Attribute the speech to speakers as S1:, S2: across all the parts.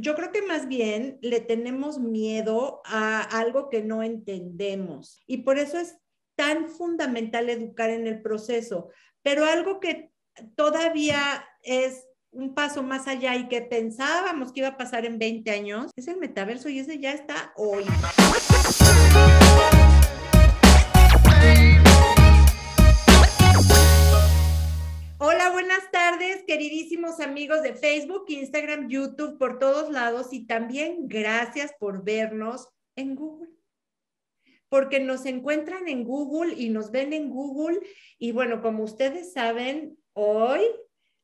S1: yo creo que más bien le tenemos miedo a algo que no entendemos y por eso es tan fundamental educar en el proceso, pero algo que todavía es un paso más allá y que pensábamos que iba a pasar en 20 años, es el metaverso y ese ya está hoy. Queridísimos amigos de Facebook, Instagram, YouTube, por todos lados y también gracias por vernos en Google. Porque nos encuentran en Google y nos ven en Google. Y bueno, como ustedes saben, hoy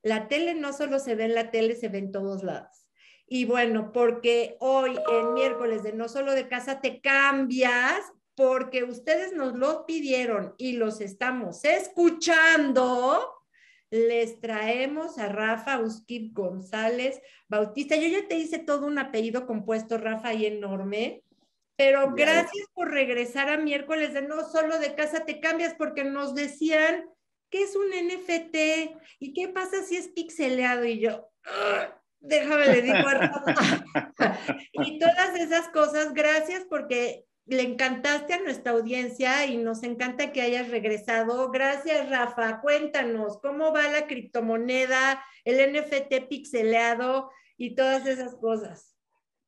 S1: la tele no solo se ve en la tele, se ve en todos lados. Y bueno, porque hoy, en miércoles de No Solo de Casa, te cambias porque ustedes nos lo pidieron y los estamos escuchando les traemos a Rafa Uskip González Bautista. Yo ya te hice todo un apellido compuesto, Rafa, y enorme, pero gracias por regresar a miércoles de no solo de casa te cambias, porque nos decían que es un NFT y qué pasa si es pixeleado y yo. déjame le digo a Rafa. y todas esas cosas, gracias porque le encantaste a nuestra audiencia y nos encanta que hayas regresado. Gracias, Rafa. Cuéntanos, ¿cómo va la criptomoneda, el NFT pixeleado y todas esas cosas?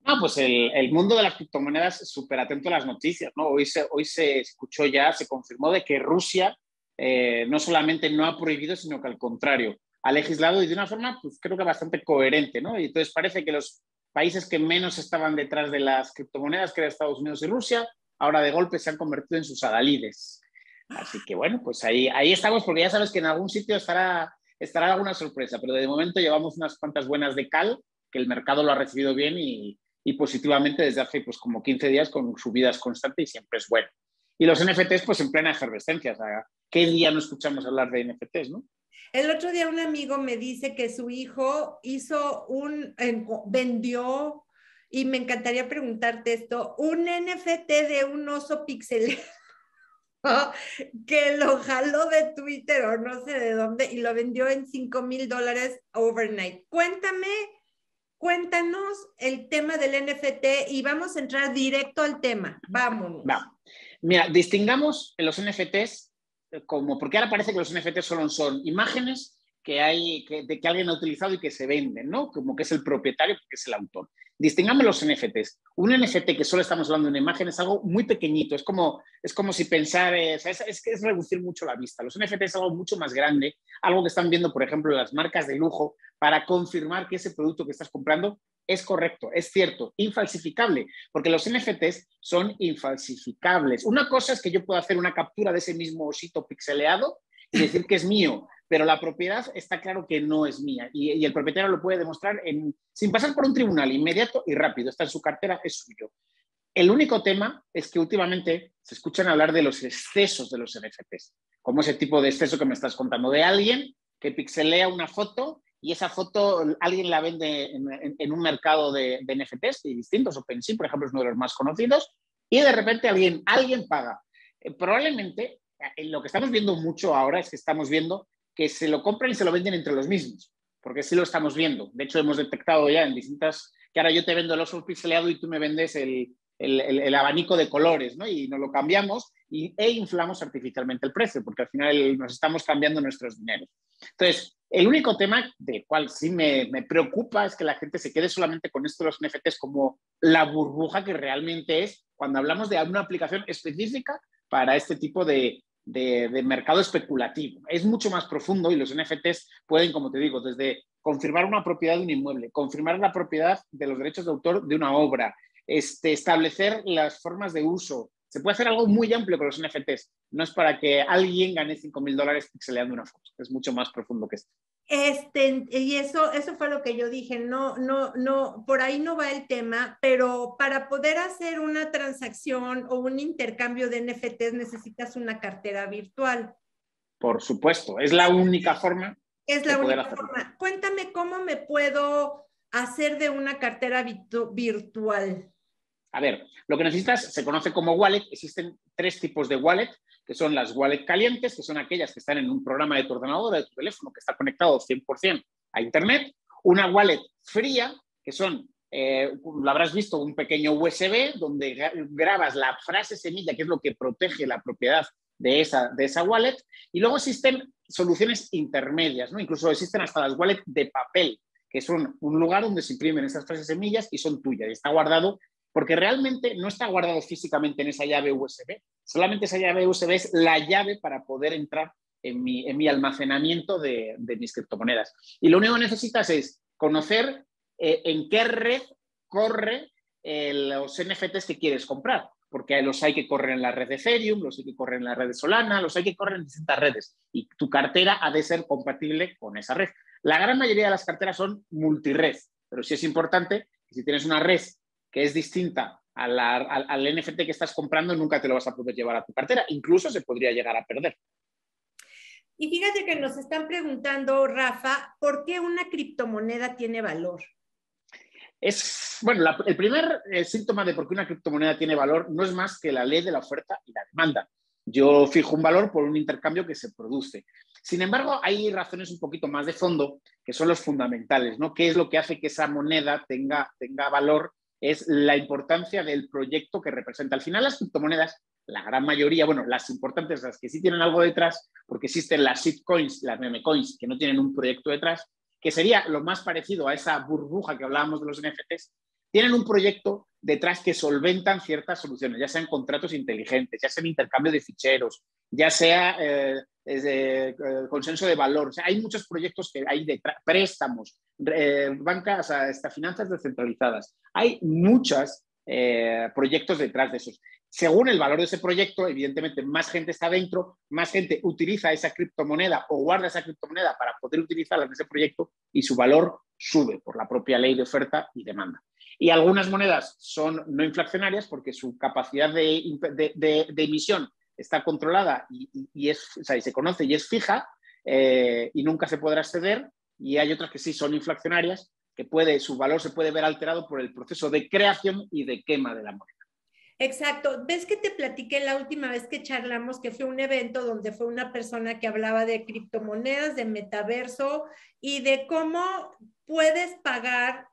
S2: No, pues el, mundo de las criptomonedas súper atento a las noticias, ¿no? Hoy se, hoy se escuchó ya, se confirmó de que Rusia eh, no solamente no ha prohibido, sino que al contrario, ha legislado y de una forma, pues creo que bastante coherente, ¿no? Y entonces parece que los países que menos estaban detrás de las criptomonedas, que eran Estados Unidos y Rusia, ahora de golpe se han convertido en sus adalides. Así que bueno, pues ahí, ahí estamos, porque ya sabes que en algún sitio estará, estará alguna sorpresa, pero de momento llevamos unas cuantas buenas de cal, que el mercado lo ha recibido bien y, positivamente desde hace pues como 15 días con subidas constantes y siempre es bueno. Y los NFTs pues en plena efervescencia, o sea, ¿qué día no escuchamos hablar de NFTs, no?
S1: El otro día un amigo me dice que su hijo hizo un, vendió, y me encantaría preguntarte esto, un NFT de un oso pixel que lo jaló de Twitter o no sé de dónde y lo vendió en 5 mil dólares overnight. Cuéntame, cuéntanos el tema del NFT y vamos a entrar directo al tema. Vámonos.
S2: Mira, distingamos los NFTs como, porque ahora parece que los NFTs solo son imágenes que, hay, que, de que alguien ha utilizado y que se venden, ¿no? Como que es el propietario, que es el autor. Distingamos los NFTs. Un NFT que solo estamos hablando de una imagen es algo muy pequeñito, es como, es como si pensar, es, es, es reducir mucho la vista. Los NFTs es algo mucho más grande, algo que están viendo, por ejemplo, las marcas de lujo para confirmar que ese producto que estás comprando es correcto, es cierto, infalsificable, porque los NFTs son infalsificables. Una cosa es que yo pueda hacer una captura de ese mismo osito pixeleado y decir que es mío, pero la propiedad está claro que no es mía y, el propietario lo puede demostrar sin pasar por un tribunal inmediato y rápido, está en su cartera, es suyo. El único tema es que últimamente se escuchan hablar de los excesos de los NFTs, como ese tipo de exceso que me estás contando, de alguien que pixelea una foto y esa foto alguien la vende en, un mercado de, NFTs y distintos, OpenSea, por ejemplo, es uno de los más conocidos, y de repente alguien, alguien paga. Eh, probablemente eh, lo que estamos viendo mucho ahora es que estamos viendo que se lo compran y se lo venden entre los mismos, porque sí lo estamos viendo. De hecho, hemos detectado ya en distintas, que ahora yo te vendo el oso pixeleado y tú me vendes el, el, abanico de colores, ¿no? Y nos lo cambiamos y, e inflamos artificialmente el precio, porque al final nos estamos cambiando nuestros dineros. Entonces, el único tema de cual sí me, me, preocupa es que la gente se quede solamente con esto de los NFTs como la burbuja que realmente es cuando hablamos de una aplicación específica para este tipo de, de, de, mercado especulativo. Es mucho más profundo y los NFTs pueden, como te digo, desde confirmar una propiedad de un inmueble, confirmar la propiedad de los derechos de autor de una obra, este, establecer las formas de uso. Se puede hacer algo muy amplio con los NFTs. No es para que alguien gane 5 mil dólares pixeleando una foto. Es mucho más profundo que esto.
S1: Este, y eso, eso fue lo que yo dije, no, no, no, por ahí no va el tema, pero para poder hacer una transacción o un intercambio de NFTs necesitas una cartera virtual.
S2: Por supuesto, es la única forma.
S1: Es la única forma. Cuéntame cómo me puedo hacer de una cartera virtual.
S2: A ver, lo que necesitas se conoce como wallet. Existen tres tipos de wallet, que son las wallet calientes, que son aquellas que están en un programa de tu ordenador, de tu teléfono, que está conectado 100% a Internet. Una wallet fría, que son eh, lo habrás visto, un pequeño USB donde grabas la frase semilla, que es lo que protege la propiedad de esa, de esa wallet. Y luego existen soluciones intermedias, ¿no? Incluso existen hasta las wallets de papel, que son un lugar donde se imprimen esas frases semillas y son tuyas. Y está guardado, porque realmente no está guardado físicamente en esa llave USB. Solamente esa llave USB es la llave para poder entrar en mi, en mi almacenamiento de, de, mis criptomonedas. Y lo único que necesitas es conocer eh, en qué red corre eh, los NFTs que quieres comprar, porque los hay que correr en la red de Ethereum, los hay que correr en la red de Solana, los hay que correr en distintas redes y tu cartera ha de ser compatible con esa red. La gran mayoría de las carteras son multired, pero sí es importante que si tienes una red que es distinta al, al NFT que estás comprando, nunca te lo vas a poder llevar a tu cartera, incluso se podría llegar a perder.
S1: Y fíjate que nos están preguntando, Rafa, ¿por qué una criptomoneda tiene valor?
S2: Es, bueno, el primer eh, síntoma de por qué una criptomoneda tiene valor no es más que la ley de la oferta y la demanda. Yo fijo un valor por un intercambio que se produce. Sin embargo, hay razones un poquito más de fondo que son los fundamentales, ¿no? ¿Qué es lo que hace que esa moneda tenga, tenga valor? Es la importancia del proyecto que representa. Al final, las criptomonedas, la gran mayoría, bueno, las importantes, las que sí tienen algo detrás, porque existen las shitcoins, las meme coins, que no tienen un proyecto detrás, que sería lo más parecido a esa burbuja que hablábamos de los NFTs, tienen un proyecto detrás que solventan ciertas soluciones, ya sean contratos inteligentes, ya sea intercambio de ficheros, ya sea eh, eh, consenso de valor. Hay muchos proyectos que hay detrás, préstamos, eh, bancas, hasta finanzas descentralizadas. Hay muchos proyectos detrás de esos según el valor de ese proyecto, evidentemente más gente está dentro, más gente utiliza esa criptomoneda o guarda esa criptomoneda para poder utilizarla en ese proyecto y su valor sube por la propia ley de oferta y demanda. Y algunas monedas son no inflacionarias porque su capacidad de, emisión está controlada y, es, se conoce y es fija eh, y nunca se podrá exceder. Y hay otras que sí son inflacionarias, que puede, su valor se puede ver alterado por el proceso de creación y de quema de la moneda.
S1: Exacto. ¿Ves que te platiqué la última vez que charlamos que fue un evento donde fue una persona que hablaba de criptomonedas, de metaverso y de cómo puedes pagar?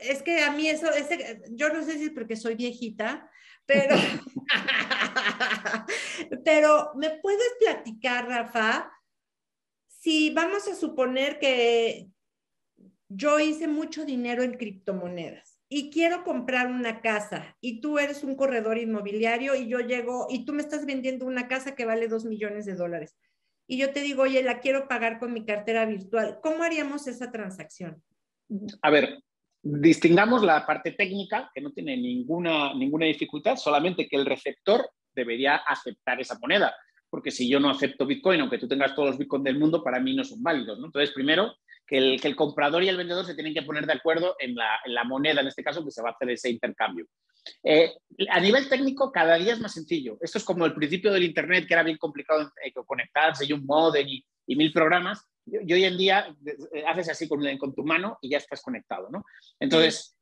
S1: Es que a mí eso, ese, yo no sé si es porque soy viejita, pero, pero ¿me puedes platicar, Rafa? Si vamos a suponer que yo hice mucho dinero en criptomonedas y quiero comprar una casa y tú eres un corredor inmobiliario y yo llego y tú me estás vendiendo una casa que vale dos millones de dólares y yo te digo, oye, la quiero pagar con mi cartera virtual, ¿cómo haríamos esa transacción?
S2: A ver, distingamos la parte técnica, que no tiene ninguna, ninguna dificultad, solamente que el receptor debería aceptar esa moneda, porque si yo no acepto Bitcoin, aunque tú tengas todos los Bitcoin del mundo, para mí no son válidos. Entonces, primero, que el, comprador y el vendedor se tienen que poner de acuerdo en la, moneda, en este caso, que se va a hacer ese intercambio. Eh, a nivel técnico, cada día es más sencillo. Esto es como el principio del Internet, que era bien complicado eh, conectarse y un modem y, mil programas. Y, hoy en día eh, haces así con, tu mano y ya estás conectado. ¿no? Entonces,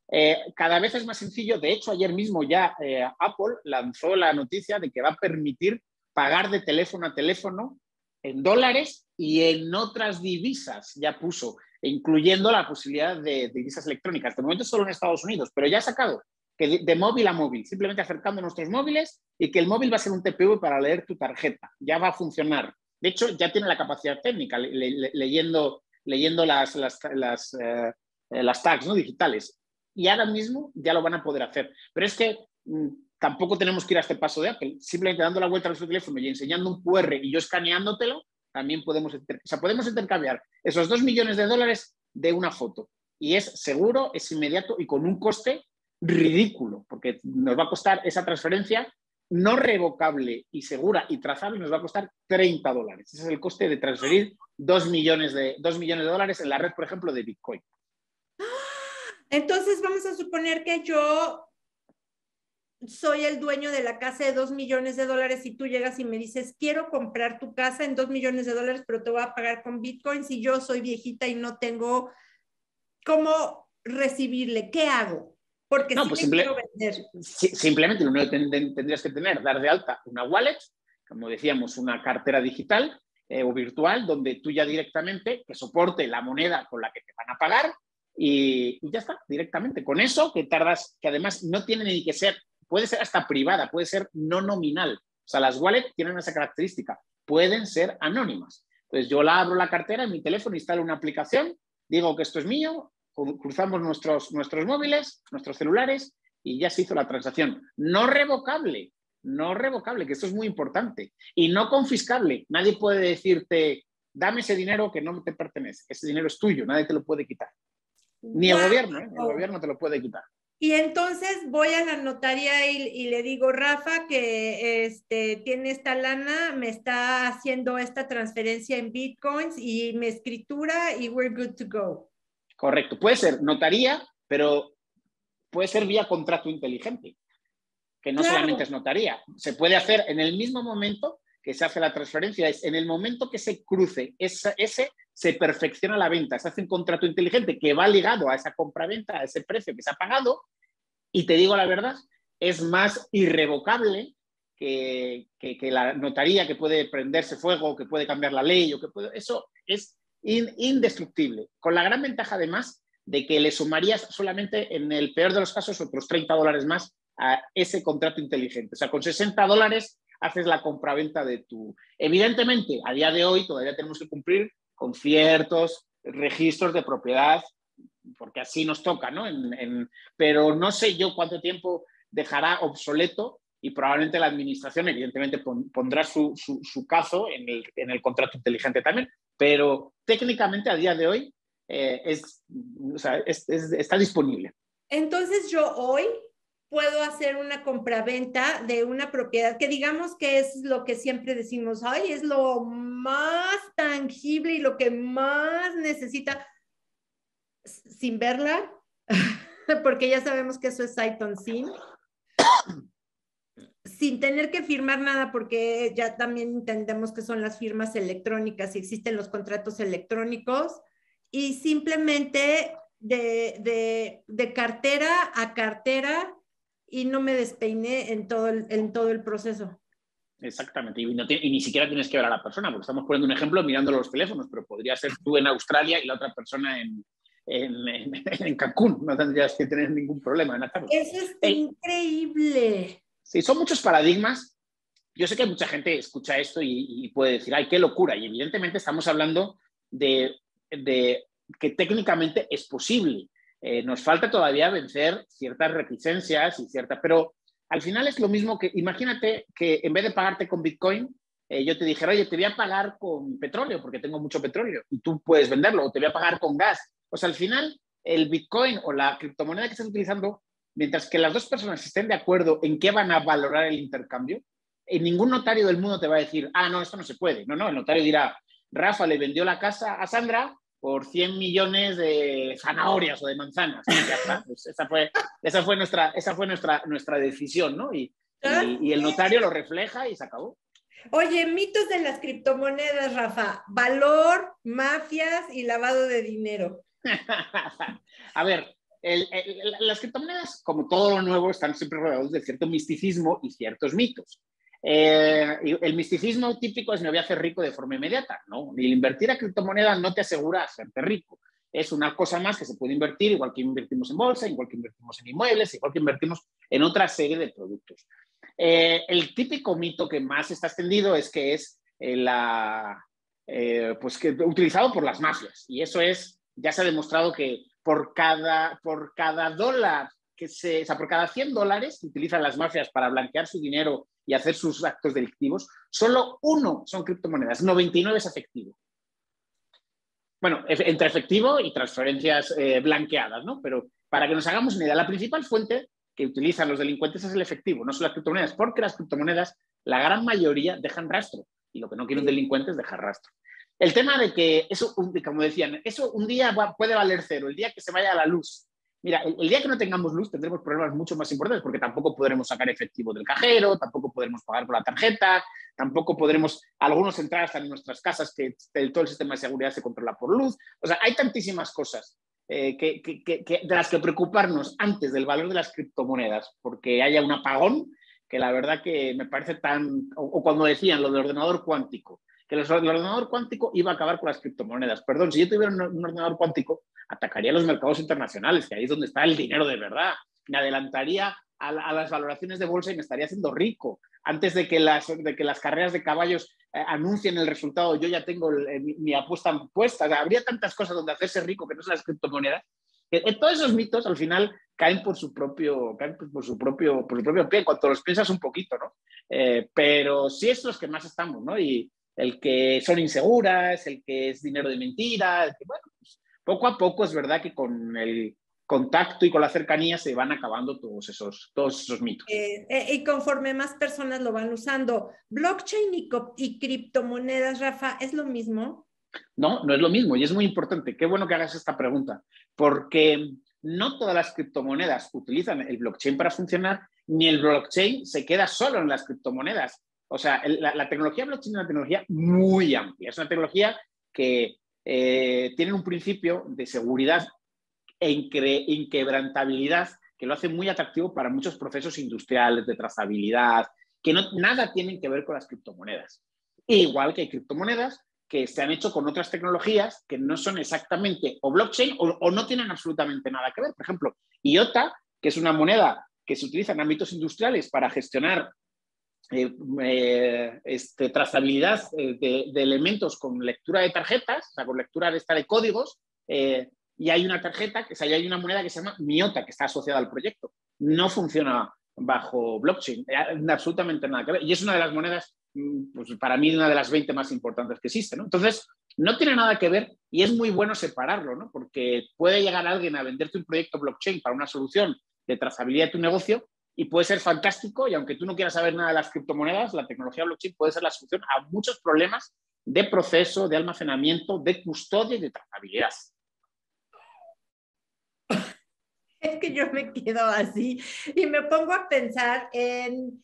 S2: cada vez es más sencillo. De hecho, ayer mismo ya Apple lanzó la noticia de que va a permitir pagar de teléfono a teléfono en dólares y en otras divisas ya puso, incluyendo la posibilidad de, divisas electrónicas. De momento solo en Estados Unidos, pero ya ha sacado que de, móvil a móvil, simplemente acercando nuestros móviles y que el móvil va a ser un TPV para leer tu tarjeta. Ya va a funcionar. De hecho, ya tiene la capacidad técnica leyendo, leyendo las, las, las, eh, las tags ¿no? digitales. Y ahora mismo ya lo van a poder hacer. Pero es que mm, tampoco tenemos que ir a este paso de Apple. Simplemente dando la vuelta a nuestro teléfono y enseñando un QR y yo escaneándotelo, también podemos, o podemos intercambiar esos dos millones de dólares de una foto. Y es seguro, es inmediato y con un coste ridículo, porque nos va a costar esa transferencia no revocable y segura y trazable, nos va a costar 30 dólares. Ese es el coste de transferir 2 millones de, 2 millones de dólares en la red, por ejemplo, de Bitcoin.
S1: Entonces vamos a suponer que yo soy el dueño de la casa de dos millones de dólares y tú llegas y me dices, quiero comprar tu casa en dos millones de dólares, pero te voy a pagar con bitcoins y yo soy viejita y no tengo cómo recibirle, ¿qué hago? Porque
S2: no, pues quiero vender. simplemente lo único que tendrías que tener, dar de alta una wallet, como decíamos, una cartera digital eh, o virtual, donde tú ya directamente, que soporte la moneda con la que te van a pagar, y, ya está, directamente. Con eso que tardas, que además no tiene ni que ser, puede ser hasta privada, puede ser no nominal. O sea, las wallets tienen esa característica, pueden ser anónimas. Entonces yo la abro la cartera en mi teléfono, instalo una aplicación, digo que esto es mío, cruzamos nuestros, nuestros móviles, nuestros celulares y ya se hizo la transacción. No revocable, no revocable, que esto es muy importante. Y no confiscable. Nadie puede decirte, dame ese dinero que no te pertenece. Ese dinero es tuyo, nadie te lo puede quitar. Ni el gobierno, ¿eh? el gobierno te lo puede quitar.
S1: Y entonces voy a la notaría y, le digo, Rafa, que este, tiene esta lana, me está haciendo esta transferencia en bitcoins y mi escritura y we're good to go.
S2: Correcto, puede ser notaría, pero puede ser vía contrato inteligente, que no solamente es notaría. Se puede hacer en el mismo momento que se hace la transferencia, es en el momento que se cruce ese, se perfecciona la venta, se hace un contrato inteligente que va ligado a esa compra-venta, a ese precio que se ha pagado, y te digo la verdad, es más irrevocable que, la notaría que puede prenderse fuego, que puede cambiar la ley, o que puede, eso es indestructible, con la gran ventaja además de que le sumarías solamente en el peor de los casos otros 30 dólares más a ese contrato inteligente. O sea, con 60 dólares haces la compraventa de tu... Evidentemente, a día de hoy todavía tenemos que cumplir con ciertos registros de propiedad, porque así nos toca, ¿no? pero no sé yo cuánto tiempo dejará obsoleto y probablemente la administración, evidentemente, pondrá su, caso en el, en el, contrato inteligente también, pero técnicamente a día de hoy eh, es, está disponible.
S1: Entonces yo hoy puedo hacer una compraventa de una propiedad que digamos que es lo que siempre decimos, ay, es lo más tangible y lo que más necesita sin verla, porque ya sabemos que eso es sight sin sin tener que firmar nada, porque ya también entendemos que son las firmas electrónicas y existen los contratos electrónicos y simplemente de, cartera a cartera y no me despeiné en todo el, en todo el proceso.
S2: Exactamente, y, ni siquiera tienes que ver a la persona, porque estamos poniendo un ejemplo mirando los teléfonos, pero podría ser tú en Australia y la otra persona en, en, Cancún, no tendrías que tener ningún problema en
S1: Eso es increíble.
S2: Sí, son muchos paradigmas. Yo sé que mucha gente escucha esto y, puede decir, ay, qué locura, y evidentemente estamos hablando de que técnicamente es posible. Eh, nos falta todavía vencer ciertas reticencias y ciertas, pero al final es lo mismo que, imagínate que en vez de pagarte con Bitcoin, eh, yo te dijera, oye, te voy a pagar con petróleo porque tengo mucho petróleo y tú puedes venderlo, o te voy a pagar con gas. O sea, al final, el Bitcoin o la criptomoneda que estás utilizando, mientras que las dos personas estén de acuerdo en qué van a valorar el intercambio, en ningún notario del mundo te va a decir, ah, no, esto no se puede. No, no, el notario dirá, Rafa le vendió la casa a Sandra por 100 millones de zanahorias o de manzanas. Pues esa fue, esa fue, nuestra, esa fue nuestra, nuestra decisión, ¿no? Y, y, el notario lo refleja y se acabó.
S1: Oye, mitos de las criptomonedas, Rafa. Valor, mafias y lavado de dinero.
S2: A ver, las criptomonedas, como todo lo nuevo, están siempre rodeados de cierto misticismo y ciertos mitos. Eh, el misticismo típico es me voy a hacer rico de forma inmediata, ¿no? El invertir a criptomonedas no te asegura hacerte rico. Es una cosa más que se puede invertir, igual que invertimos en bolsa, igual que invertimos en inmuebles, igual que invertimos en otra serie de productos. Eh, el típico mito que más está extendido es que es eh, la, pues que, utilizado por las mafias. Y eso es, ya se ha demostrado que por cada, por cada dólar que se, o sea, por cada 100 dólares que utilizan las mafias para blanquear su dinero y hacer sus actos delictivos, solo uno son criptomonedas, 99 es efectivo. Bueno, entre efectivo y transferencias eh, blanqueadas, ¿no? Pero para que nos hagamos una idea, la principal fuente que utilizan los delincuentes es el efectivo, no son las criptomonedas, porque las criptomonedas, la gran mayoría, dejan rastro. Y lo que no quiere un delincuente es dejar rastro. El tema de que eso, como decían, eso un día puede valer cero, el día que se vaya a la luz Mira, el, día que no tengamos luz tendremos problemas mucho más importantes porque tampoco podremos sacar efectivo del cajero, tampoco podremos pagar por la tarjeta, tampoco podremos, algunos entrar hasta en nuestras casas que todo el sistema de seguridad se controla por luz. O sea, hay tantísimas cosas eh, que, de las que preocuparnos antes del valor de las criptomonedas porque haya un apagón que la verdad que me parece tan, o, cuando decían lo del ordenador cuántico, que el ordenador cuántico iba a acabar con las criptomonedas. Perdón, si yo tuviera un ordenador cuántico, atacaría los mercados internacionales, que ahí es donde está el dinero de verdad. Me adelantaría a, las valoraciones de bolsa y me estaría haciendo rico. Antes de que las, de que las carreras de caballos eh, anuncien el resultado, yo ya tengo eh, mi, apuesta puesta. habría tantas cosas donde hacerse rico que no son las criptomonedas. Que, todos esos mitos al final caen por su propio, caen por su propio, por su propio pie, cuando los piensas un poquito, ¿no? Eh, pero sí es los que más estamos, ¿no? Y el que son inseguras, el que es dinero de mentira, el que, bueno, pues, poco a poco es verdad que con el contacto y con la cercanía se van acabando todos esos, todos esos mitos.
S1: Eh, eh, y conforme más personas lo van usando, blockchain y, y, criptomonedas, Rafa, ¿es lo mismo?
S2: No, no es lo mismo y es muy importante. Qué bueno que hagas esta pregunta, porque no todas las criptomonedas utilizan el blockchain para funcionar, ni el blockchain se queda solo en las criptomonedas. O sea, la, la tecnología blockchain es una tecnología muy amplia, es una tecnología que eh, tienen un principio de seguridad e inquebrantabilidad que lo hace muy atractivo para muchos procesos industriales de trazabilidad, que no, nada tienen que ver con las criptomonedas. igual que hay criptomonedas que se han hecho con otras tecnologías que no son exactamente o blockchain o, o no tienen absolutamente nada que ver. Por ejemplo, IOTA, que es una moneda que se utiliza en ámbitos industriales para gestionar eh, eh, este, trazabilidad eh, de, elementos con lectura de tarjetas, o sea, con lectura de, esta de códigos, y hay una tarjeta, o sea, hay una moneda que se llama Miota, que está asociada al proyecto. No funciona bajo blockchain, absolutamente nada que ver. Y es una de las monedas, mm, pues para mí, una de las 20 más importantes que existen. Entonces, no tiene nada que ver y es muy bueno separarlo, ¿no? porque puede llegar alguien a venderte un proyecto blockchain para una solución de trazabilidad de tu negocio y puede ser fantástico y aunque tú no quieras saber nada de las criptomonedas, la tecnología blockchain puede ser la solución a muchos problemas de proceso, de almacenamiento, de custodia y de trazabilidad.
S1: Es que yo me quedo así y me pongo a pensar en,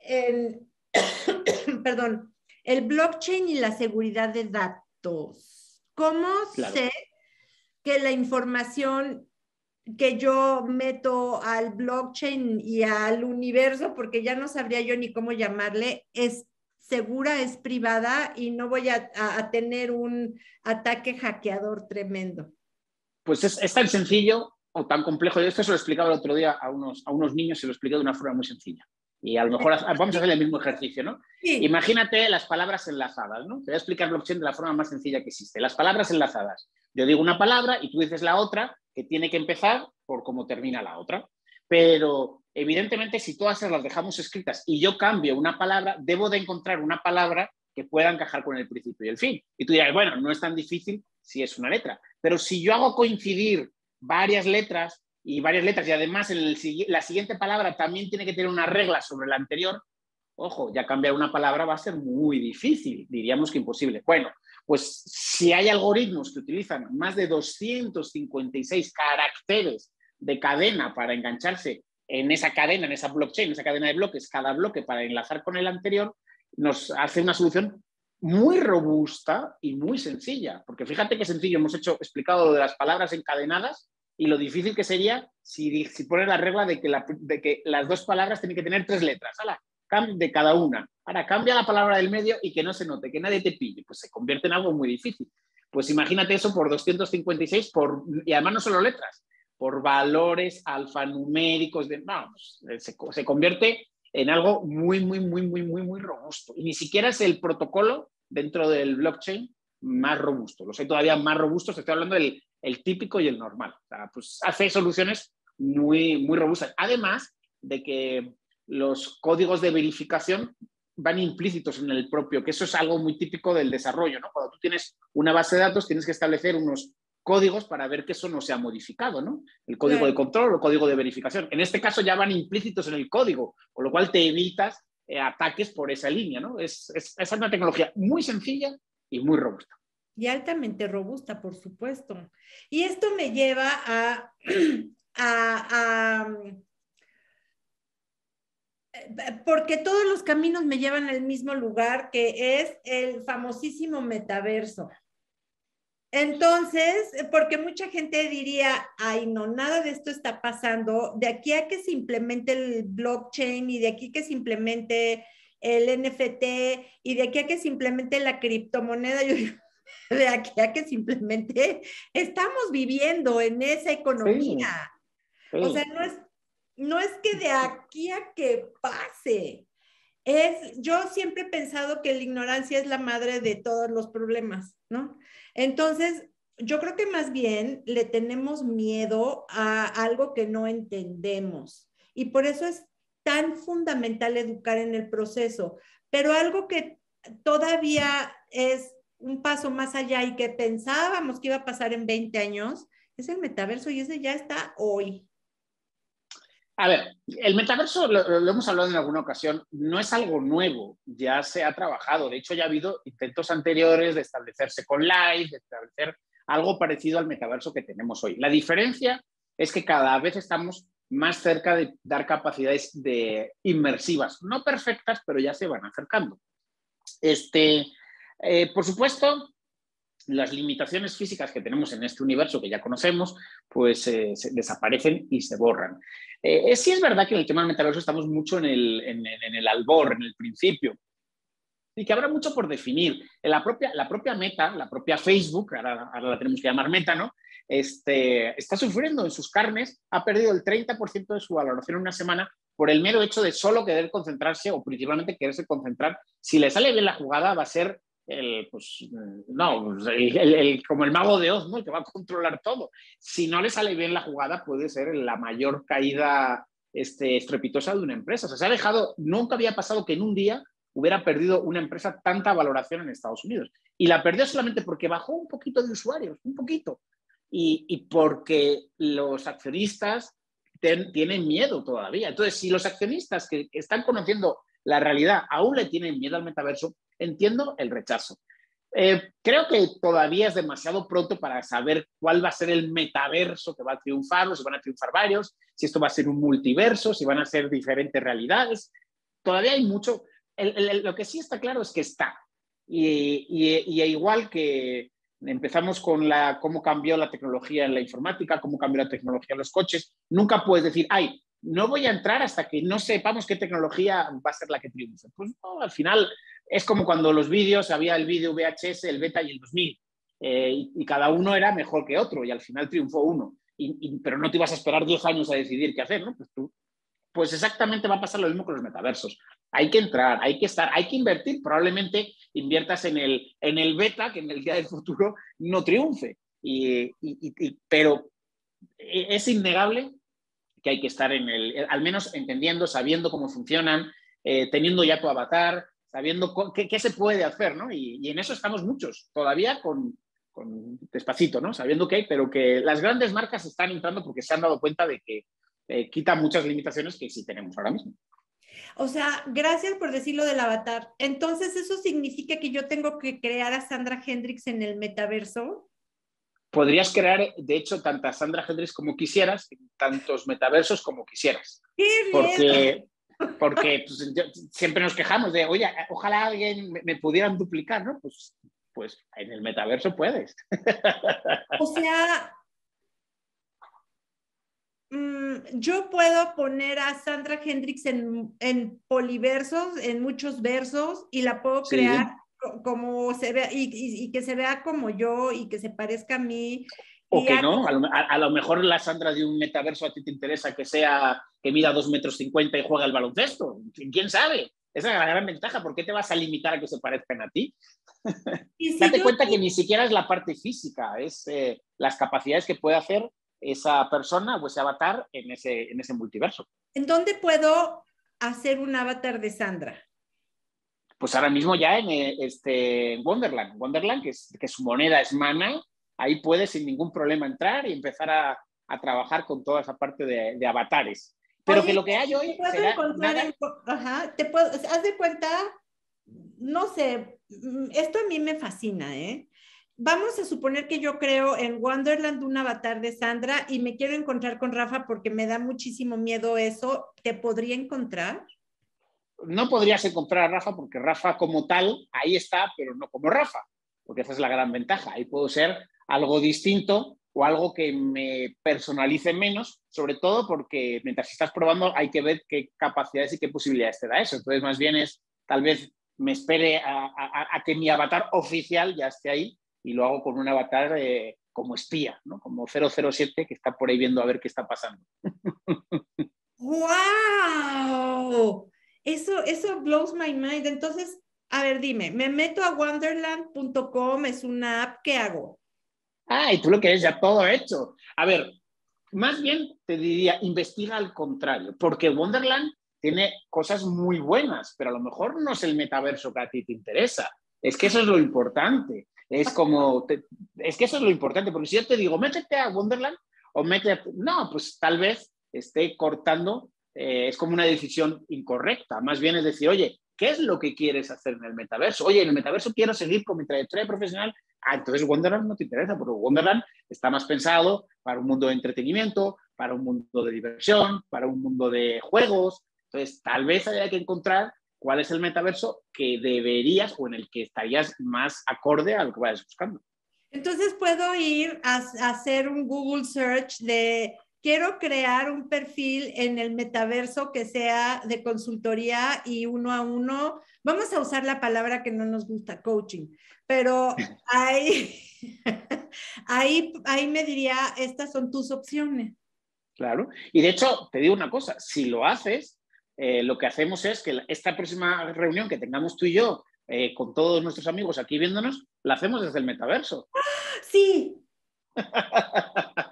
S1: perdón, el blockchain y la seguridad de datos. ¿Cómo sé que la información que yo meto al blockchain y al universo, porque ya no sabría yo ni cómo llamarle, es segura, es privada y no voy a, tener un ataque hackeador tremendo.
S2: Pues es, tan sencillo o tan complejo. Esto se lo explicaba el otro día a unos, a unos niños, se lo expliqué de una forma muy sencilla. Y a lo mejor vamos a hacer el mismo ejercicio, ¿no? Imagínate las palabras enlazadas, ¿no? Te voy a explicar blockchain de la forma más sencilla que existe. Las palabras enlazadas. Yo digo una palabra y tú dices la otra que tiene que empezar por cómo termina la otra. Pero evidentemente si todas las dejamos escritas y yo cambio una palabra, debo de encontrar una palabra que pueda encajar con el principio y el fin. Y tú dirás, bueno, no es tan difícil si es una letra. Pero si yo hago coincidir varias letras y varias letras y además en la siguiente palabra también tiene que tener una regla sobre la anterior, ojo, ya cambiar una palabra va a ser muy difícil, diríamos que imposible. Bueno, pues si hay algoritmos que utilizan más de 256 caracteres de cadena para engancharse en esa cadena, en esa blockchain, en esa cadena de bloques, cada bloque para enlazar con el anterior, nos hace una solución muy robusta y muy sencilla. Porque fíjate qué sencillo, hemos hecho, explicado lo de las palabras encadenadas y lo difícil que sería si, si pones la regla de que, de que las dos palabras tienen que tener tres letras de cada una. Ahora, cambia la palabra del medio y que no se note, que nadie te pille, pues se convierte en algo muy difícil. Pues imagínate eso por 256, por, y además no solo letras, por valores alfanuméricos, de, vamos, se, se convierte en algo muy, muy, muy, muy, muy, muy robusto. Y ni siquiera es el protocolo dentro del blockchain más robusto. Los hay todavía más robustos, estoy hablando del el típico y el normal. O sea, pues hace soluciones muy, muy robustas. Además de que los códigos de verificación van implícitos en el propio, que eso es algo muy típico del desarrollo, ¿no? Cuando tú tienes una base de datos, tienes que establecer unos códigos para ver que eso no se ha modificado, ¿no? El código de control o el código de verificación. En este caso ya van implícitos en el código, con lo cual te evitas eh, ataques por esa línea, ¿no? Es, es, una tecnología muy sencilla y muy robusta.
S1: Y altamente robusta, por supuesto. Y esto me lleva a, a porque todos los caminos me llevan al mismo lugar, que es el famosísimo metaverso. Entonces, porque mucha gente diría, ay, no, nada de esto está pasando, de aquí a que se implemente el blockchain y de aquí que se implemente el NFT y de aquí a que se implemente la criptomoneda, yo digo, de aquí a que simplemente estamos viviendo en esa economía. O sea, no es, no es que de aquí a que pase. Es, yo siempre he pensado que la ignorancia es la madre de todos los problemas, ¿no? Entonces, yo creo que más bien le tenemos miedo a algo que no entendemos. Y por eso es tan fundamental educar en el proceso. Pero algo que todavía es un paso más allá y que pensábamos que iba a pasar en 20 años, es el metaverso y ese ya está hoy.
S2: A ver, el metaverso, lo, hemos hablado en alguna ocasión, no es algo nuevo, ya se ha trabajado. De hecho, ya ha habido intentos anteriores de establecerse con Live, de establecer algo parecido al metaverso que tenemos hoy. La diferencia es que cada vez estamos más cerca de dar capacidades de inmersivas, no perfectas, pero ya se van acercando. Este, eh, por supuesto, las limitaciones físicas que tenemos en este universo que ya conocemos, pues eh, desaparecen y se borran. Eh, sí es verdad que en el tema del metaverso estamos mucho en el, en, el albor, en el principio, y que habrá mucho por definir. La propia, la propia Meta, la propia Facebook, ahora, la tenemos que llamar Meta, ¿no? Este, está sufriendo en sus carnes, ha perdido el 30% de su valoración en una semana por el mero hecho de solo querer concentrarse o principalmente quererse concentrar. Si le sale bien la jugada, va a ser el, pues, no, el, como el mago de Oz, ¿no? Que va a controlar todo. Si no le sale bien la jugada, puede ser la mayor caída este, estrepitosa de una empresa. Se ha dejado, nunca había pasado que en un día hubiera perdido una empresa tanta valoración en Estados Unidos. Y la perdió solamente porque bajó un poquito de usuarios, un poquito. Y, y porque los accionistas tienen miedo todavía. Entonces, si los accionistas que están conociendo la realidad aún le tienen miedo al metaverso, entiendo el rechazo. Eh, creo que todavía es demasiado pronto para saber cuál va a ser el metaverso que va a triunfar, o si van a triunfar varios, si esto va a ser un multiverso, si van a ser diferentes realidades. Todavía hay mucho. lo que sí está claro es que está. Y, y, igual que empezamos con la, cómo cambió la tecnología en la informática, cómo cambió la tecnología en los coches, nunca puedes decir, ay, no voy a entrar hasta que no sepamos qué tecnología va a ser la que triunfe. Pues no, al final es como cuando los vídeos, había el vídeo VHS, el beta y el 2000, eh, y, cada uno era mejor que otro, y al final triunfó uno. Pero no te ibas a esperar 10 años a decidir qué hacer, ¿no? Pues, pues exactamente va a pasar lo mismo con los metaversos. Hay que entrar, hay que estar, hay que invertir. Probablemente inviertas en el, en el beta, que en el día del futuro no triunfe. Pero es innegable que hay que estar en el, al menos entendiendo, sabiendo cómo funcionan, eh, teniendo ya tu avatar, sabiendo qué, se puede hacer, ¿no? Y, en eso estamos muchos, todavía con, despacito, ¿no? Sabiendo que hay, pero que las grandes marcas están entrando porque se han dado cuenta de que eh, quita muchas limitaciones que sí tenemos ahora mismo.
S1: O sea, gracias por decirlo del avatar. Entonces, ¿eso significa que yo tengo que crear a Sandra Hendrix en el metaverso?
S2: Podrías crear, de hecho, tantas Sandra Hendrix como quisieras, tantos metaversos como quisieras.
S1: ¡Qué
S2: porque, porque pues, siempre nos quejamos de, oye, ojalá alguien me, pudieran duplicar, ¿no? Pues, pues en el metaverso puedes.
S1: O sea, mm, yo puedo poner a Sandra Hendrix en, en, poliversos, en muchos versos, y la puedo crear como se vea, y, y, que se vea como yo y que se parezca a mí.
S2: O que no, a lo, mejor la Sandra de un metaverso a ti te interesa que sea, que mida 2 metros 50 y juega el baloncesto. ¿Quién sabe? Esa es la gran ventaja. ¿Por qué te vas a limitar a que se parezcan a ti? Date cuenta que ni siquiera es la parte física, es eh, las capacidades que puede hacer esa persona o ese avatar en ese, en ese multiverso.
S1: ¿En dónde puedo hacer un avatar de Sandra?
S2: Pues ahora mismo ya en eh, este, Wonderland, Wonderland, que, es, que su moneda es mana, ahí puedes sin ningún problema entrar y empezar a, a trabajar con toda esa parte de, de avatares. Pero que lo que hay hoy...
S1: Será Ajá, te puedo, haz de cuenta, no sé, mm, esto a mí me fascina, ¿eh? Vamos a suponer que yo creo en Wonderland un avatar de Sandra y me quiero encontrar con Rafa porque me da muchísimo miedo eso. ¿Te podría encontrar?
S2: No podrías encontrar a Rafa porque Rafa como tal, ahí está, pero no como Rafa, porque esa es la gran ventaja. Ahí puedo ser algo distinto o algo que me personalice menos, sobre todo porque mientras estás probando hay que ver qué capacidades y qué posibilidades te da eso. Entonces, más bien es, tal vez me espere a, que mi avatar oficial ya esté ahí y lo hago con un avatar eh, como espía, ¿no? Como 007 que está por ahí viendo a ver qué está pasando.
S1: ¡Wow! Eso, eso blows my mind. Entonces, a ver, dime, me meto a wonderland.com, es una app, ¿qué hago?
S2: Ah, y tú lo quieres ya todo hecho. A ver, más bien te diría, investiga al contrario, porque Wonderland tiene cosas muy buenas, pero a lo mejor no es el metaverso que a ti te interesa. Es que eso es lo importante. Es como, es que eso es lo importante, porque si yo te digo, métete a Wonderland o métete, no, pues tal vez esté cortando, eh, es como una decisión incorrecta. Más bien es decir, oye, ¿qué es lo que quieres hacer en el metaverso? Oye, en el metaverso quiero seguir con mi trayectoria profesional. Ah, entonces Wonderland no te interesa, porque Wonderland está más pensado para un mundo de entretenimiento, para un mundo de diversión, para un mundo de juegos. Entonces, tal vez haya que encontrar cuál es el metaverso que deberías o en el que estarías más acorde a lo que vayas buscando.
S1: Entonces puedo ir a, hacer un Google search de quiero crear un perfil en el metaverso que sea de consultoría y uno a uno. Vamos a usar la palabra que no nos gusta, coaching, pero ahí, ahí, ahí me diría, estas son tus opciones.
S2: Claro, y de hecho, te digo una cosa, si lo haces, eh, lo que hacemos es que esta próxima reunión que tengamos tú y yo eh, con todos nuestros amigos aquí viéndonos, la hacemos desde el metaverso.
S1: Sí.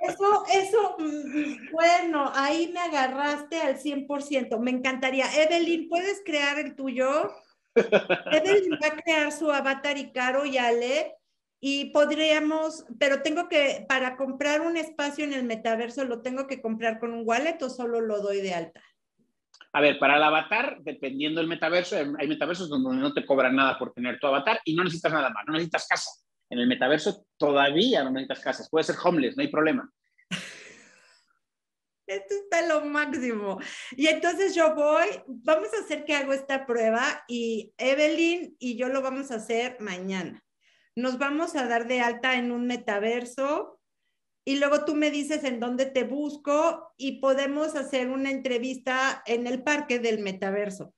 S1: Eso, eso, mm, bueno, ahí me agarraste al 100%. Me encantaría. Evelyn, ¿puedes crear el tuyo? Evelyn va a crear su avatar y Caro y Ale. Y podríamos, pero tengo que, para comprar un espacio en el metaverso, ¿lo tengo que comprar con un wallet o solo lo doy de alta?
S2: A ver, para el avatar, dependiendo del metaverso, hay metaversos donde no te cobran nada por tener tu avatar y no necesitas nada más, no necesitas casa. En el metaverso todavía no necesitas casas, puede ser homeless, no hay problema.
S1: Esto está lo máximo. Y entonces yo voy, vamos a hacer que hago esta prueba y Evelyn y yo lo vamos a hacer mañana. Nos vamos a dar de alta en un metaverso y luego tú me dices en dónde te busco y podemos hacer una entrevista en el parque del metaverso.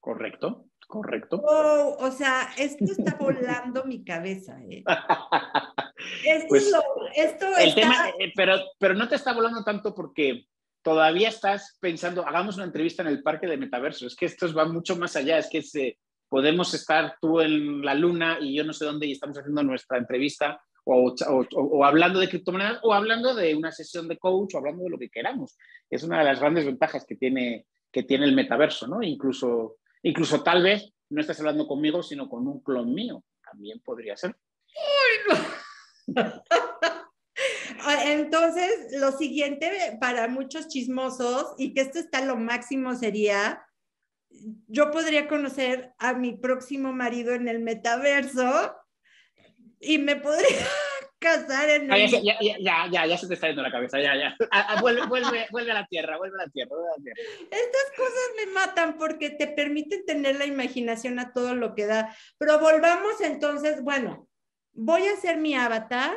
S2: Correcto, correcto.
S1: o sea, esto está volando mi cabeza. ¿eh? Esto,
S2: pues, esto el tema, eh, pero, pero no te está volando tanto porque todavía estás pensando, hagamos una entrevista en el parque del metaverso. Es que esto va mucho más allá, es que se, podemos estar tú en la luna y yo no sé dónde y estamos haciendo nuestra entrevista o, hablando de criptomonedas o hablando de una sesión de coach o hablando de lo que queramos. Es una de las grandes ventajas que tiene, que tiene el metaverso, ¿no? Incluso, incluso tal vez no estás hablando conmigo, sino con un clon mío. También podría ser.
S1: Ah, entonces, lo siguiente para muchos chismosos, y que esto está lo máximo, sería, yo podría conocer a mi próximo marido en el metaverso y me podría casar en
S2: el... ya, ya, ya, ya, se te está yendo la cabeza, ya, ya. Ah, ah, vuelve, vuelve, vuelve, a la tierra, vuelve a la tierra, vuelve a la tierra.
S1: Estas cosas me matan porque te permiten tener la imaginación a todo lo que da. Pero volvamos entonces, bueno, voy a hacer mi avatar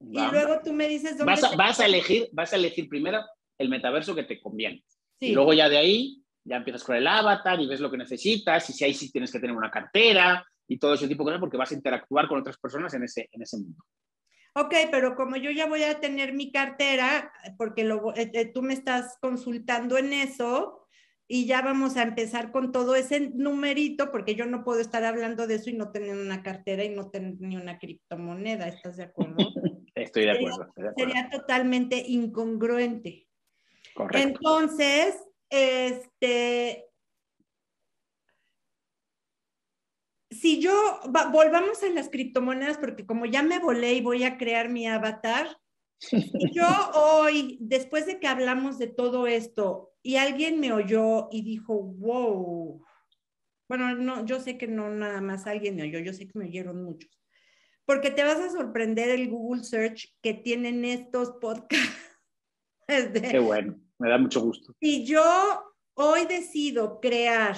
S1: y luego tú me dices
S2: dónde... Vas a, vas a, elegir, vas a elegir primero el metaverso que te conviene. Y luego ya de ahí ya empiezas con el avatar y ves lo que necesitas y si ahí sí tienes que tener una cartera y todo ese tipo de cosas porque vas a interactuar con otras personas en ese, en ese mundo.
S1: Ok, pero como yo ya voy a tener mi cartera, porque lo, eh, eh, tú me estás consultando en eso, y ya vamos a empezar con todo ese numerito, porque yo no puedo estar hablando de eso y no tener una cartera y no tener ni una criptomoneda, ¿estás de acuerdo?
S2: Estoy de acuerdo.
S1: Sería, sería totalmente incongruente. Correcto. Entonces, este, si yo, volvamos a las criptomonedas, porque como ya me volé y voy a crear mi avatar, yo hoy, después de que hablamos de todo esto, y alguien me oyó y dijo, wow, bueno, no, yo sé que no nada más alguien me oyó, yo sé que me oyeron muchos, porque te vas a sorprender el Google Search que tienen estos podcasts.
S2: Qué bueno, me da mucho gusto.
S1: Y yo hoy decido crear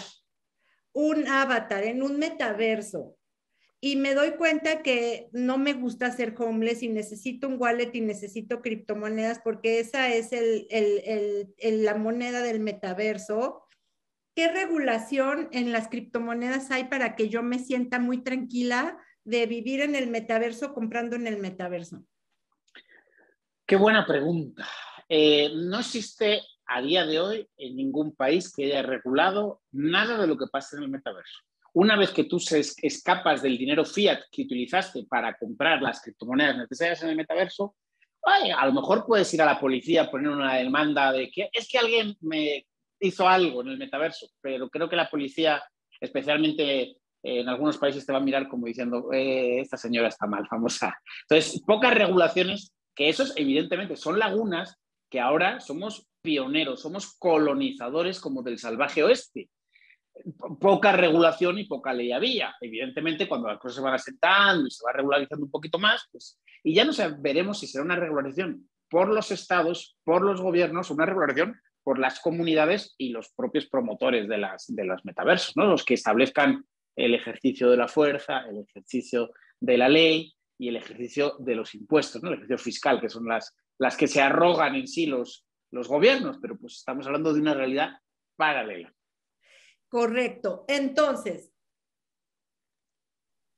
S1: un avatar en un metaverso y me doy cuenta que no me gusta ser homeless y necesito un wallet y necesito criptomonedas porque esa es la moneda del metaverso. ¿Qué regulación en las criptomonedas hay para que yo me sienta muy tranquila de vivir en el metaverso comprando en el metaverso?
S2: Qué buena pregunta. Eh, no existe a día de hoy en ningún país que haya regulado nada de lo que pasa en el metaverso. Una vez que tú se escapas del dinero fiat que utilizaste para comprar las criptomonedas necesarias en el metaverso, a lo mejor puedes ir a la policía a poner una demanda de que es que alguien me hizo algo en el metaverso, pero creo que la policía, especialmente en algunos países, te va a mirar como diciendo, eh, esta señora está mal, famosa. Entonces, pocas regulaciones, que esos evidentemente son lagunas que ahora somos pioneros, somos colonizadores como del salvaje oeste poca regulación y poca ley había. Evidentemente, cuando las cosas se van asentando y se va regularizando un poquito más, pues, y ya no sé, veremos si será una regularización por los estados, por los gobiernos, una regulación por las comunidades y los propios promotores de, las, de metaversos, ¿no? los que establezcan el ejercicio de la fuerza, el ejercicio de la ley y el ejercicio de los impuestos, el ejercicio fiscal, que son las, las que se arrogan en sí los, los gobiernos, pero pues estamos hablando de una realidad paralela.
S1: Correcto. Entonces,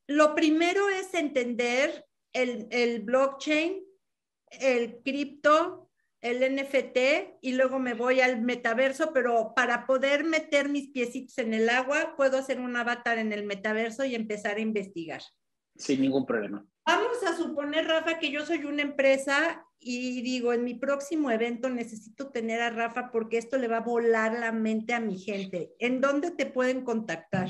S1: lo primero es entender el, blockchain, el cripto, el NFT y luego me voy al metaverso, pero para poder meter mis piecitos en el agua, puedo hacer un avatar en el metaverso y empezar a investigar.
S2: Sin ningún problema.
S1: Vamos a suponer, Rafa, que yo soy una empresa y digo, en mi próximo evento necesito tener a Rafa porque esto le va a volar la mente a mi gente. ¿En dónde te pueden contactar?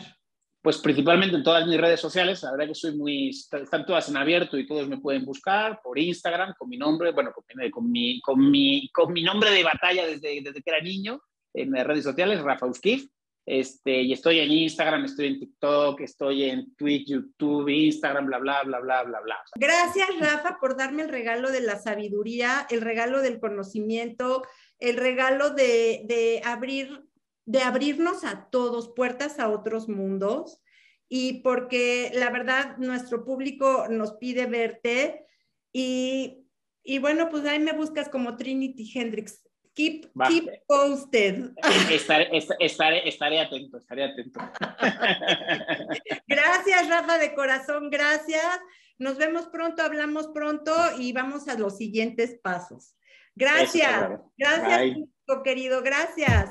S2: Pues principalmente en todas mis redes sociales, la verdad que soy muy, están todas en abierto y todos me pueden buscar por Instagram con mi nombre, bueno, con, mi, con mi, con mi nombre de batalla desde, desde que era niño en las redes sociales, Rafa Uskif. Este, y estoy en Instagram, estoy en TikTok, estoy en Twitch, YouTube, Instagram, bla, bla, bla, bla, bla, bla.
S1: Gracias, Rafa, por darme el regalo de la sabiduría, el regalo del conocimiento, el regalo de, de abrir, de abrirnos a todos, puertas a otros mundos. Y porque la verdad, nuestro público nos pide verte. Y, y bueno, pues ahí me buscas como Trinity Hendrix Keep, posted.
S2: Estaré, estaré, atento, estaré atento.
S1: Gracias, Rafa, de corazón, gracias. Nos vemos pronto, hablamos pronto y vamos a los siguientes pasos. Gracias, gracias, querido, gracias.